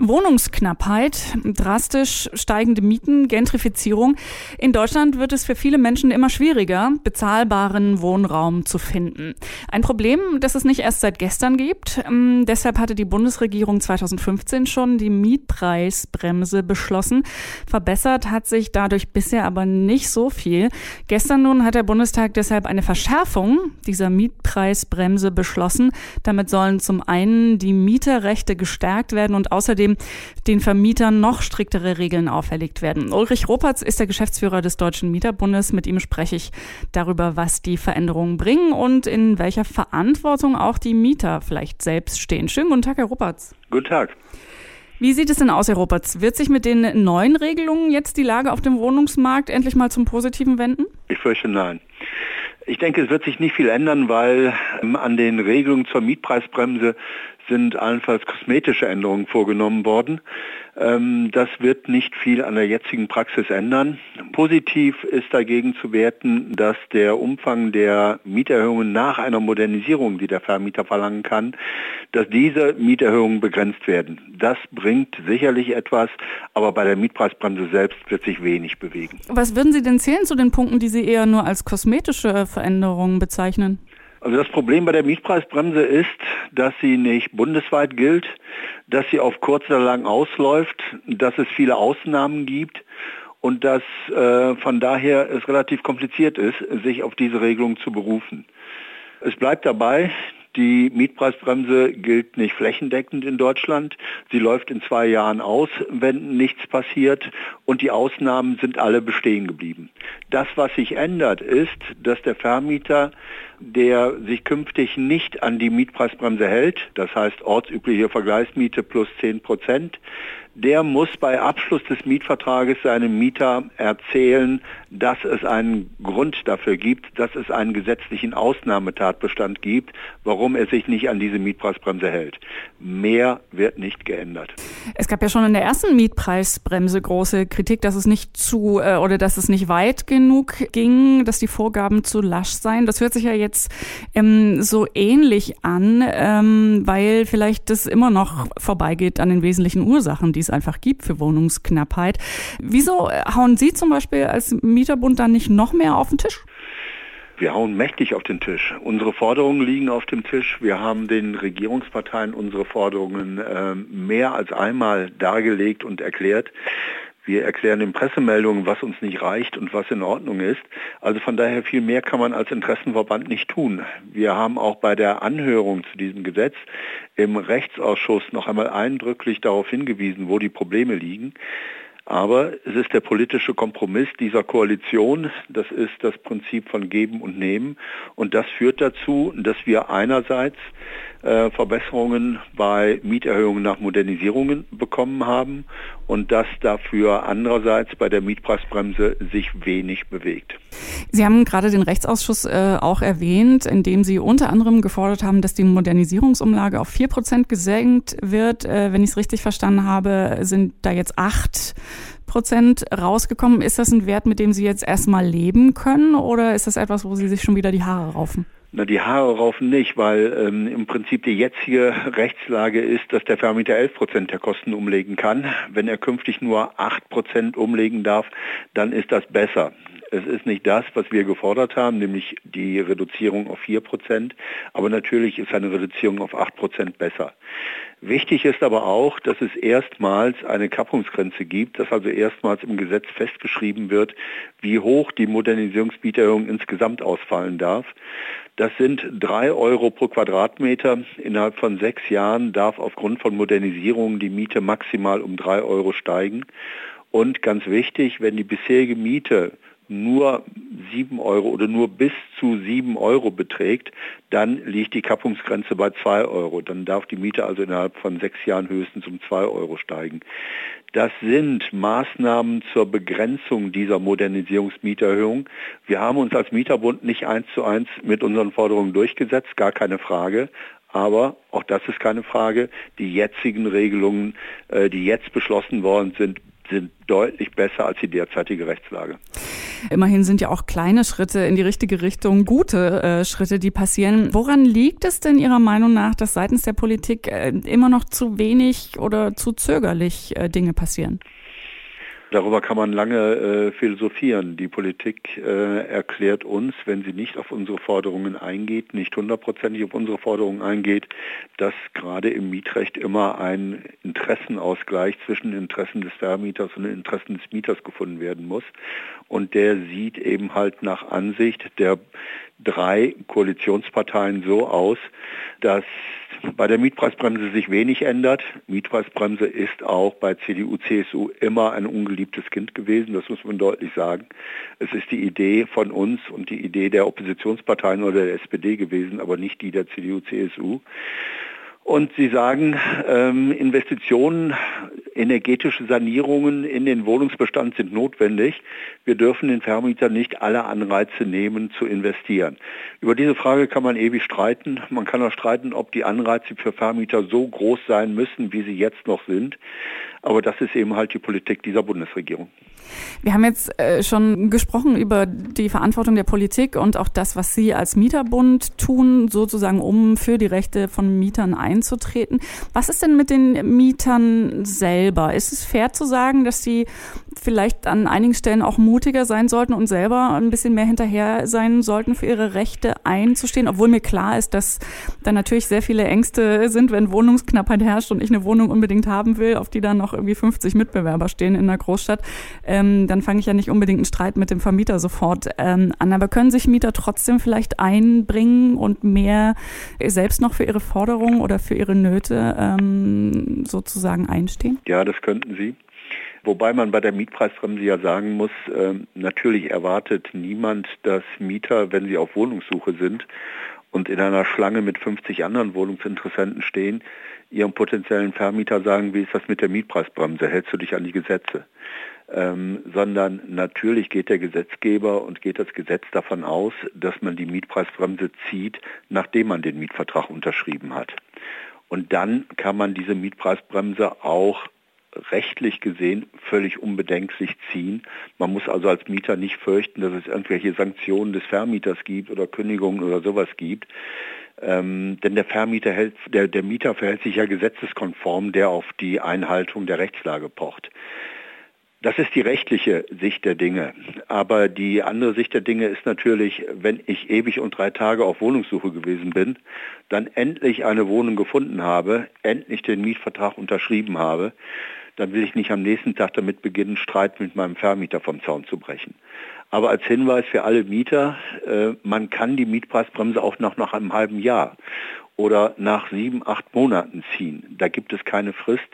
Wohnungsknappheit, drastisch steigende Mieten, Gentrifizierung. In Deutschland wird es für viele Menschen immer schwieriger, bezahlbaren Wohnraum zu finden. Ein Problem, das es nicht erst seit gestern gibt. Ähm, deshalb hatte die Bundesregierung 2015 schon die Mietpreisbremse beschlossen. Verbessert hat sich dadurch bisher aber nicht so viel. Gestern nun hat der Bundestag deshalb eine Verschärfung dieser Mietpreisbremse beschlossen. Damit sollen zum einen die Mieterrechte gestärkt werden und außerdem außerdem den Vermietern noch striktere Regeln auferlegt werden. Ulrich Ropatz ist der Geschäftsführer des Deutschen Mieterbundes. Mit ihm spreche ich darüber, was die Veränderungen bringen und in welcher Verantwortung auch die Mieter vielleicht selbst stehen. Schönen guten Tag, Herr Ropatz. Guten Tag. Wie sieht es denn aus, Herr Ropatz? Wird sich mit den neuen Regelungen jetzt die Lage auf dem Wohnungsmarkt endlich mal zum Positiven wenden? Ich fürchte nein. Ich denke, es wird sich nicht viel ändern, weil ähm, an den Regelungen zur Mietpreisbremse sind allenfalls kosmetische Änderungen vorgenommen worden. Ähm, das wird nicht viel an der jetzigen Praxis ändern. Positiv ist dagegen zu werten, dass der Umfang der Mieterhöhungen nach einer Modernisierung, die der Vermieter verlangen kann, dass diese Mieterhöhungen begrenzt werden. Das bringt sicherlich etwas, aber bei der Mietpreisbremse selbst wird sich wenig bewegen. Was würden Sie denn zählen zu den Punkten, die Sie eher nur als kosmetische Veränderungen bezeichnen? Also das Problem bei der Mietpreisbremse ist, dass sie nicht bundesweit gilt, dass sie auf kurz oder lang ausläuft, dass es viele Ausnahmen gibt und dass äh, von daher es relativ kompliziert ist, sich auf diese Regelung zu berufen. Es bleibt dabei, die Mietpreisbremse gilt nicht flächendeckend in Deutschland. Sie läuft in zwei Jahren aus, wenn nichts passiert. Und die Ausnahmen sind alle bestehen geblieben. Das, was sich ändert, ist, dass der Vermieter, der sich künftig nicht an die Mietpreisbremse hält, das heißt ortsübliche Vergleichsmiete plus 10 Prozent, der muss bei Abschluss des Mietvertrages seinem Mieter erzählen, dass es einen Grund dafür gibt, dass es einen gesetzlichen Ausnahmetatbestand gibt, warum er sich nicht an diese Mietpreisbremse hält. Mehr wird nicht geändert. Es gab ja schon in der ersten Mietpreisbremse große Kritik, dass es nicht zu äh, oder dass es nicht weit genug ging, dass die Vorgaben zu lasch seien. Das hört sich ja jetzt ähm, so ähnlich an, ähm, weil vielleicht das immer noch vorbeigeht an den wesentlichen Ursachen, die es einfach gibt für Wohnungsknappheit. Wieso hauen Sie zum Beispiel als Mieterbund dann nicht noch mehr auf den Tisch? Wir hauen mächtig auf den Tisch. Unsere Forderungen liegen auf dem Tisch. Wir haben den Regierungsparteien unsere Forderungen äh, mehr als einmal dargelegt und erklärt. Wir erklären in Pressemeldungen, was uns nicht reicht und was in Ordnung ist. Also von daher viel mehr kann man als Interessenverband nicht tun. Wir haben auch bei der Anhörung zu diesem Gesetz im Rechtsausschuss noch einmal eindrücklich darauf hingewiesen, wo die Probleme liegen. Aber es ist der politische Kompromiss dieser Koalition. Das ist das Prinzip von Geben und Nehmen. Und das führt dazu, dass wir einerseits äh, Verbesserungen bei Mieterhöhungen nach Modernisierungen bekommen haben und dass dafür andererseits bei der Mietpreisbremse sich wenig bewegt. Sie haben gerade den Rechtsausschuss äh, auch erwähnt, in dem Sie unter anderem gefordert haben, dass die Modernisierungsumlage auf vier Prozent gesenkt wird. Äh, wenn ich es richtig verstanden habe, sind da jetzt acht Prozent rausgekommen. Ist das ein Wert, mit dem Sie jetzt erstmal leben können oder ist das etwas, wo Sie sich schon wieder die Haare raufen? Na, die Haare raufen nicht, weil ähm, im Prinzip die jetzige Rechtslage ist, dass der Vermieter 11 Prozent der Kosten umlegen kann. Wenn er künftig nur 8 Prozent umlegen darf, dann ist das besser. Es ist nicht das, was wir gefordert haben, nämlich die Reduzierung auf 4 Prozent, aber natürlich ist eine Reduzierung auf 8 Prozent besser. Wichtig ist aber auch, dass es erstmals eine Kappungsgrenze gibt, dass also erstmals im Gesetz festgeschrieben wird, wie hoch die Modernisierungsbieterhöhung insgesamt ausfallen darf. Das sind drei Euro pro Quadratmeter. Innerhalb von sechs Jahren darf aufgrund von Modernisierungen die Miete maximal um drei Euro steigen. Und ganz wichtig, wenn die bisherige Miete nur 7 Euro oder nur bis zu 7 Euro beträgt, dann liegt die Kappungsgrenze bei 2 Euro. Dann darf die Miete also innerhalb von sechs Jahren höchstens um 2 Euro steigen. Das sind Maßnahmen zur Begrenzung dieser Modernisierungsmieterhöhung. Wir haben uns als Mieterbund nicht eins zu eins mit unseren Forderungen durchgesetzt, gar keine Frage. Aber auch das ist keine Frage. Die jetzigen Regelungen, äh, die jetzt beschlossen worden sind, sind deutlich besser als die derzeitige Rechtslage. Immerhin sind ja auch kleine Schritte in die richtige Richtung gute äh, Schritte, die passieren. Woran liegt es denn Ihrer Meinung nach, dass seitens der Politik äh, immer noch zu wenig oder zu zögerlich äh, Dinge passieren? Darüber kann man lange äh, philosophieren. Die Politik äh, erklärt uns, wenn sie nicht auf unsere Forderungen eingeht, nicht hundertprozentig auf unsere Forderungen eingeht, dass gerade im Mietrecht immer ein Interessenausgleich zwischen Interessen des Vermieters und Interessen des Mieters gefunden werden muss. Und der sieht eben halt nach Ansicht der drei Koalitionsparteien so aus, dass bei der Mietpreisbremse sich wenig ändert. Mietpreisbremse ist auch bei CDU, CSU immer ein ungeliebtes Kind gewesen, das muss man deutlich sagen. Es ist die Idee von uns und die Idee der Oppositionsparteien oder der SPD gewesen, aber nicht die der CDU, CSU. Und Sie sagen, ähm, Investitionen, energetische Sanierungen in den Wohnungsbestand sind notwendig. Wir dürfen den Vermietern nicht alle Anreize nehmen zu investieren. Über diese Frage kann man ewig streiten. Man kann auch streiten, ob die Anreize für Vermieter so groß sein müssen, wie sie jetzt noch sind. Aber das ist eben halt die Politik dieser Bundesregierung. Wir haben jetzt äh, schon gesprochen über die Verantwortung der Politik und auch das, was Sie als Mieterbund tun, sozusagen, um für die Rechte von Mietern einzutreten. Was ist denn mit den Mietern selber? Ist es fair zu sagen, dass sie vielleicht an einigen Stellen auch mutiger sein sollten und selber ein bisschen mehr hinterher sein sollten, für ihre Rechte einzustehen, obwohl mir klar ist, dass da natürlich sehr viele Ängste sind, wenn Wohnungsknappheit herrscht und ich eine Wohnung unbedingt haben will, auf die dann noch irgendwie 50 Mitbewerber stehen in der Großstadt, ähm, dann fange ich ja nicht unbedingt einen Streit mit dem Vermieter sofort ähm, an. Aber können sich Mieter trotzdem vielleicht einbringen und mehr selbst noch für ihre Forderungen oder für ihre Nöte ähm, sozusagen einstehen? Ja, das könnten sie. Wobei man bei der Mietpreisbremse ja sagen muss, äh, natürlich erwartet niemand, dass Mieter, wenn sie auf Wohnungssuche sind und in einer Schlange mit 50 anderen Wohnungsinteressenten stehen, ihrem potenziellen Vermieter sagen, wie ist das mit der Mietpreisbremse, hältst du dich an die Gesetze? Ähm, sondern natürlich geht der Gesetzgeber und geht das Gesetz davon aus, dass man die Mietpreisbremse zieht, nachdem man den Mietvertrag unterschrieben hat. Und dann kann man diese Mietpreisbremse auch rechtlich gesehen völlig unbedenklich ziehen. Man muss also als Mieter nicht fürchten, dass es irgendwelche Sanktionen des Vermieters gibt oder Kündigungen oder sowas gibt. Ähm, denn der Vermieter hält, der, der Mieter verhält sich ja gesetzeskonform, der auf die Einhaltung der Rechtslage pocht. Das ist die rechtliche Sicht der Dinge. Aber die andere Sicht der Dinge ist natürlich, wenn ich ewig und drei Tage auf Wohnungssuche gewesen bin, dann endlich eine Wohnung gefunden habe, endlich den Mietvertrag unterschrieben habe, dann will ich nicht am nächsten Tag damit beginnen, Streit mit meinem Vermieter vom Zaun zu brechen. Aber als Hinweis für alle Mieter, äh, man kann die Mietpreisbremse auch noch nach einem halben Jahr oder nach sieben, acht Monaten ziehen. Da gibt es keine Frist.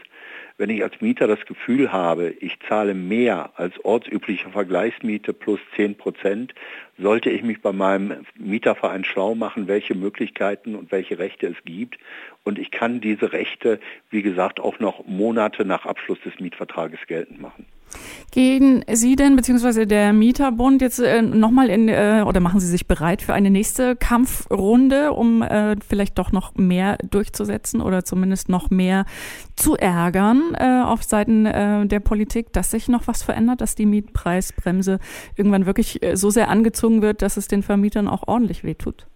Wenn ich als Mieter das Gefühl habe, ich zahle mehr als ortsübliche Vergleichsmiete plus 10 Prozent, sollte ich mich bei meinem Mieterverein schlau machen, welche Möglichkeiten und welche Rechte es gibt. Und ich kann diese Rechte, wie gesagt, auch noch Monate nach Abschluss des Mietvertrages geltend machen. Gehen Sie denn, beziehungsweise der Mieterbund, jetzt äh, nochmal in, äh, oder machen Sie sich bereit für eine nächste Kampfrunde, um äh, vielleicht doch noch mehr durchzusetzen oder zumindest noch mehr zu ärgern äh, auf Seiten äh, der Politik, dass sich noch was verändert, dass die Mietpreisbremse irgendwann wirklich äh, so sehr angezogen wird, dass es den Vermietern auch ordentlich wehtut?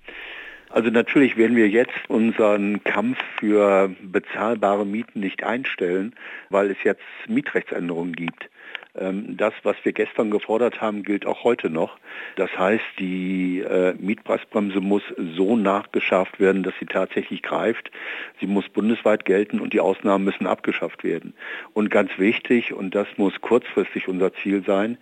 Also natürlich werden wir jetzt unseren Kampf für bezahlbare Mieten nicht einstellen, weil es jetzt Mietrechtsänderungen gibt. Ähm, das, was wir gestern gefordert haben, gilt auch heute noch. Das heißt, die äh, Mietpreisbremse muss so nachgeschafft werden, dass sie tatsächlich greift. Sie muss bundesweit gelten und die Ausnahmen müssen abgeschafft werden. Und ganz wichtig, und das muss kurzfristig unser Ziel sein,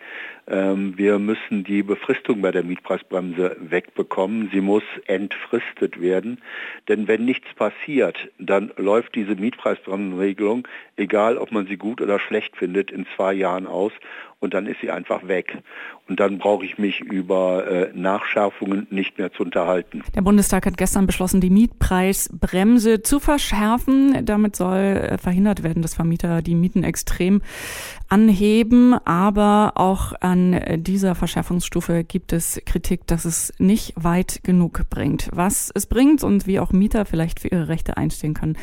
ähm, wir müssen die Befristung bei der Mietpreisbremse wegbekommen. Sie muss entfristet werden. Denn wenn nichts passiert, dann läuft diese Mietpreisbremsenregelung, egal ob man sie gut oder schlecht findet, in zwei Jahren aus. Und dann ist sie einfach weg. Und dann brauche ich mich über äh, Nachschärfungen nicht mehr zu unterhalten. Der Bundestag hat gestern beschlossen, die Mietpreisbremse zu verschärfen. Damit soll äh, verhindert werden, dass Vermieter die Mieten extrem anheben. Aber auch an dieser Verschärfungsstufe gibt es Kritik, dass es nicht weit genug bringt. Was es bringt und wie auch Mieter vielleicht für ihre Rechte einstehen können,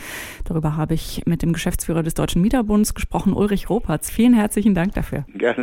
darüber habe ich mit dem Geschäftsführer des Deutschen Mieterbunds gesprochen, Ulrich Ropertz. Vielen herzlichen Dank dafür. Gerne.